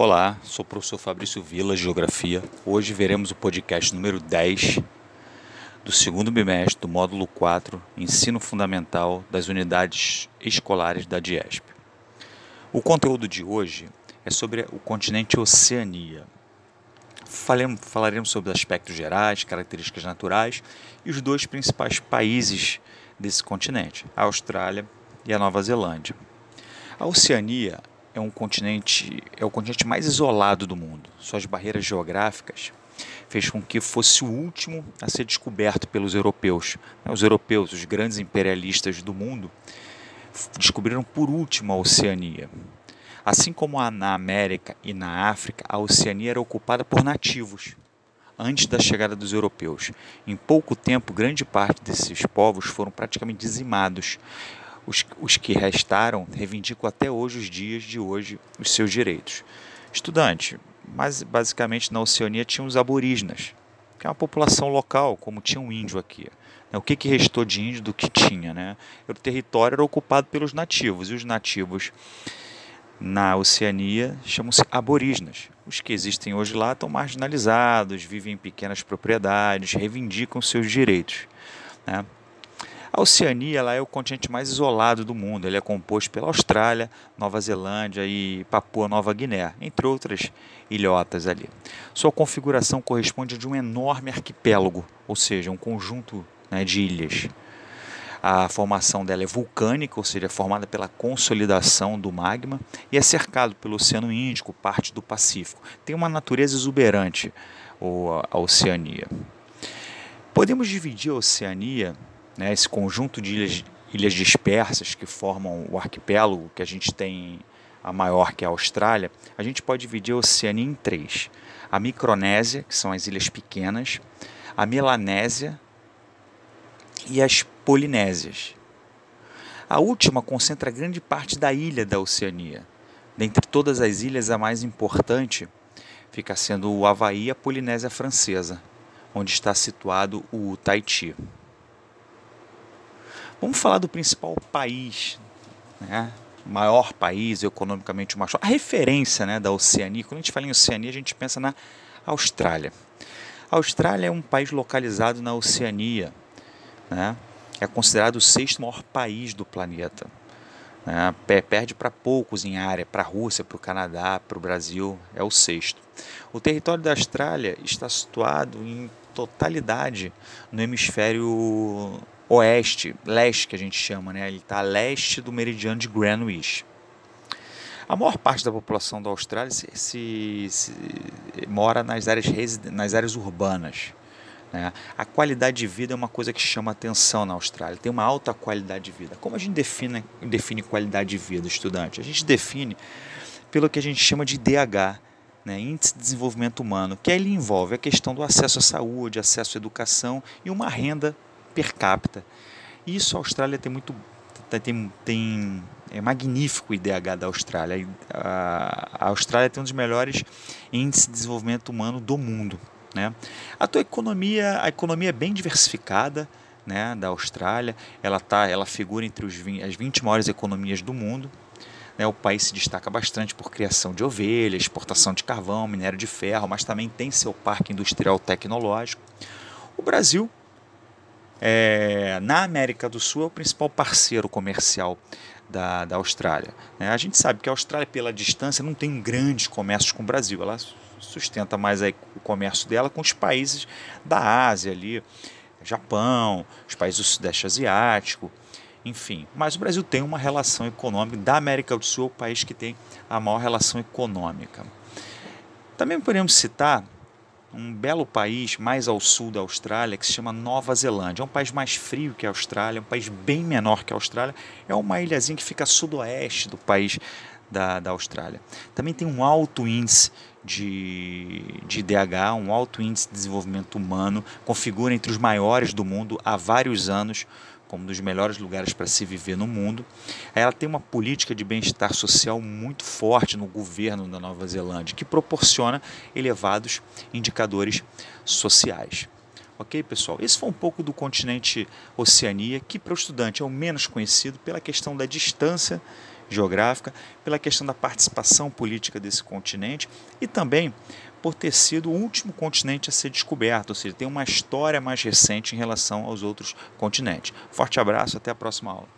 Olá, sou o professor Fabrício Vila, Geografia. Hoje veremos o podcast número 10 do segundo bimestre do módulo 4, Ensino Fundamental das Unidades Escolares da DIESP. O conteúdo de hoje é sobre o continente Oceania. Falaremos sobre aspectos gerais, características naturais e os dois principais países desse continente, a Austrália e a Nova Zelândia. A Oceania é um continente é o continente mais isolado do mundo. Suas barreiras geográficas fez com que fosse o último a ser descoberto pelos europeus. Os europeus, os grandes imperialistas do mundo, descobriram por último a Oceania. Assim como na América e na África, a Oceania era ocupada por nativos antes da chegada dos europeus. Em pouco tempo, grande parte desses povos foram praticamente dizimados. Os, os que restaram reivindicam até hoje os dias de hoje os seus direitos. Estudante, mas basicamente na Oceania tinha os aborígenas, que é uma população local, como tinha um índio aqui. O que, que restou de índio do que tinha? Né? O território era ocupado pelos nativos, e os nativos na Oceania chamam-se aborígenas. Os que existem hoje lá estão marginalizados, vivem em pequenas propriedades, reivindicam seus direitos. Né? A Oceania ela é o continente mais isolado do mundo. Ele é composto pela Austrália, Nova Zelândia e Papua Nova Guiné, entre outras ilhotas ali. Sua configuração corresponde a de um enorme arquipélago, ou seja, um conjunto né, de ilhas. A formação dela é vulcânica, ou seja, formada pela consolidação do magma e é cercado pelo Oceano Índico, parte do Pacífico. Tem uma natureza exuberante, a Oceania. Podemos dividir a Oceania né, esse conjunto de ilhas, ilhas dispersas que formam o arquipélago que a gente tem a maior que é a Austrália, a gente pode dividir a Oceania em três: a Micronésia, que são as ilhas pequenas, a Melanésia e as Polinésias. A última concentra grande parte da ilha da Oceania. Dentre todas as ilhas, a mais importante fica sendo o Havaí a Polinésia Francesa, onde está situado o Tahiti. Vamos falar do principal país, né? maior país economicamente mais a referência né, da Oceania. Quando a gente fala em Oceania, a gente pensa na Austrália. A Austrália é um país localizado na Oceania, né? é considerado o sexto maior país do planeta. Né? Perde para poucos em área, para a Rússia, para o Canadá, para o Brasil, é o sexto. O território da Austrália está situado em totalidade no hemisfério oeste, leste que a gente chama, né? ele está a leste do meridiano de Greenwich. A maior parte da população da Austrália se, se, se mora nas áreas, nas áreas urbanas. Né? A qualidade de vida é uma coisa que chama atenção na Austrália. Tem uma alta qualidade de vida. Como a gente define, define qualidade de vida, estudante? A gente define pelo que a gente chama de IDH, né? Índice de Desenvolvimento Humano, que ele envolve a questão do acesso à saúde, acesso à educação e uma renda per capita. Isso a Austrália tem muito tem, tem é magnífico o IDH da Austrália. A, a Austrália tem um dos melhores índices de desenvolvimento humano do mundo. Né? A tua economia, a economia é bem diversificada né, da Austrália. Ela tá, ela figura entre os 20, as 20 maiores economias do mundo. Né? O país se destaca bastante por criação de ovelhas, exportação de carvão, minério de ferro, mas também tem seu parque industrial tecnológico. O Brasil é, na América do Sul é o principal parceiro comercial da, da Austrália. Né? A gente sabe que a Austrália, pela distância, não tem grandes comércios com o Brasil. Ela sustenta mais aí o comércio dela com os países da Ásia ali, Japão, os países do Sudeste Asiático, enfim. Mas o Brasil tem uma relação econômica da América do Sul, é o país que tem a maior relação econômica. Também podemos citar um belo país mais ao sul da Austrália que se chama Nova Zelândia. É um país mais frio que a Austrália, um país bem menor que a Austrália. É uma ilhazinha que fica a sudoeste do país da, da Austrália. Também tem um alto índice de, de IDH, um alto índice de desenvolvimento humano, configura entre os maiores do mundo há vários anos como um dos melhores lugares para se viver no mundo. Ela tem uma política de bem-estar social muito forte no governo da Nova Zelândia, que proporciona elevados indicadores sociais. Ok, pessoal? Esse foi um pouco do continente Oceania, que para o estudante é o menos conhecido pela questão da distância geográfica, pela questão da participação política desse continente e também por ter sido o último continente a ser descoberto, ou seja, tem uma história mais recente em relação aos outros continentes. Forte abraço, até a próxima aula.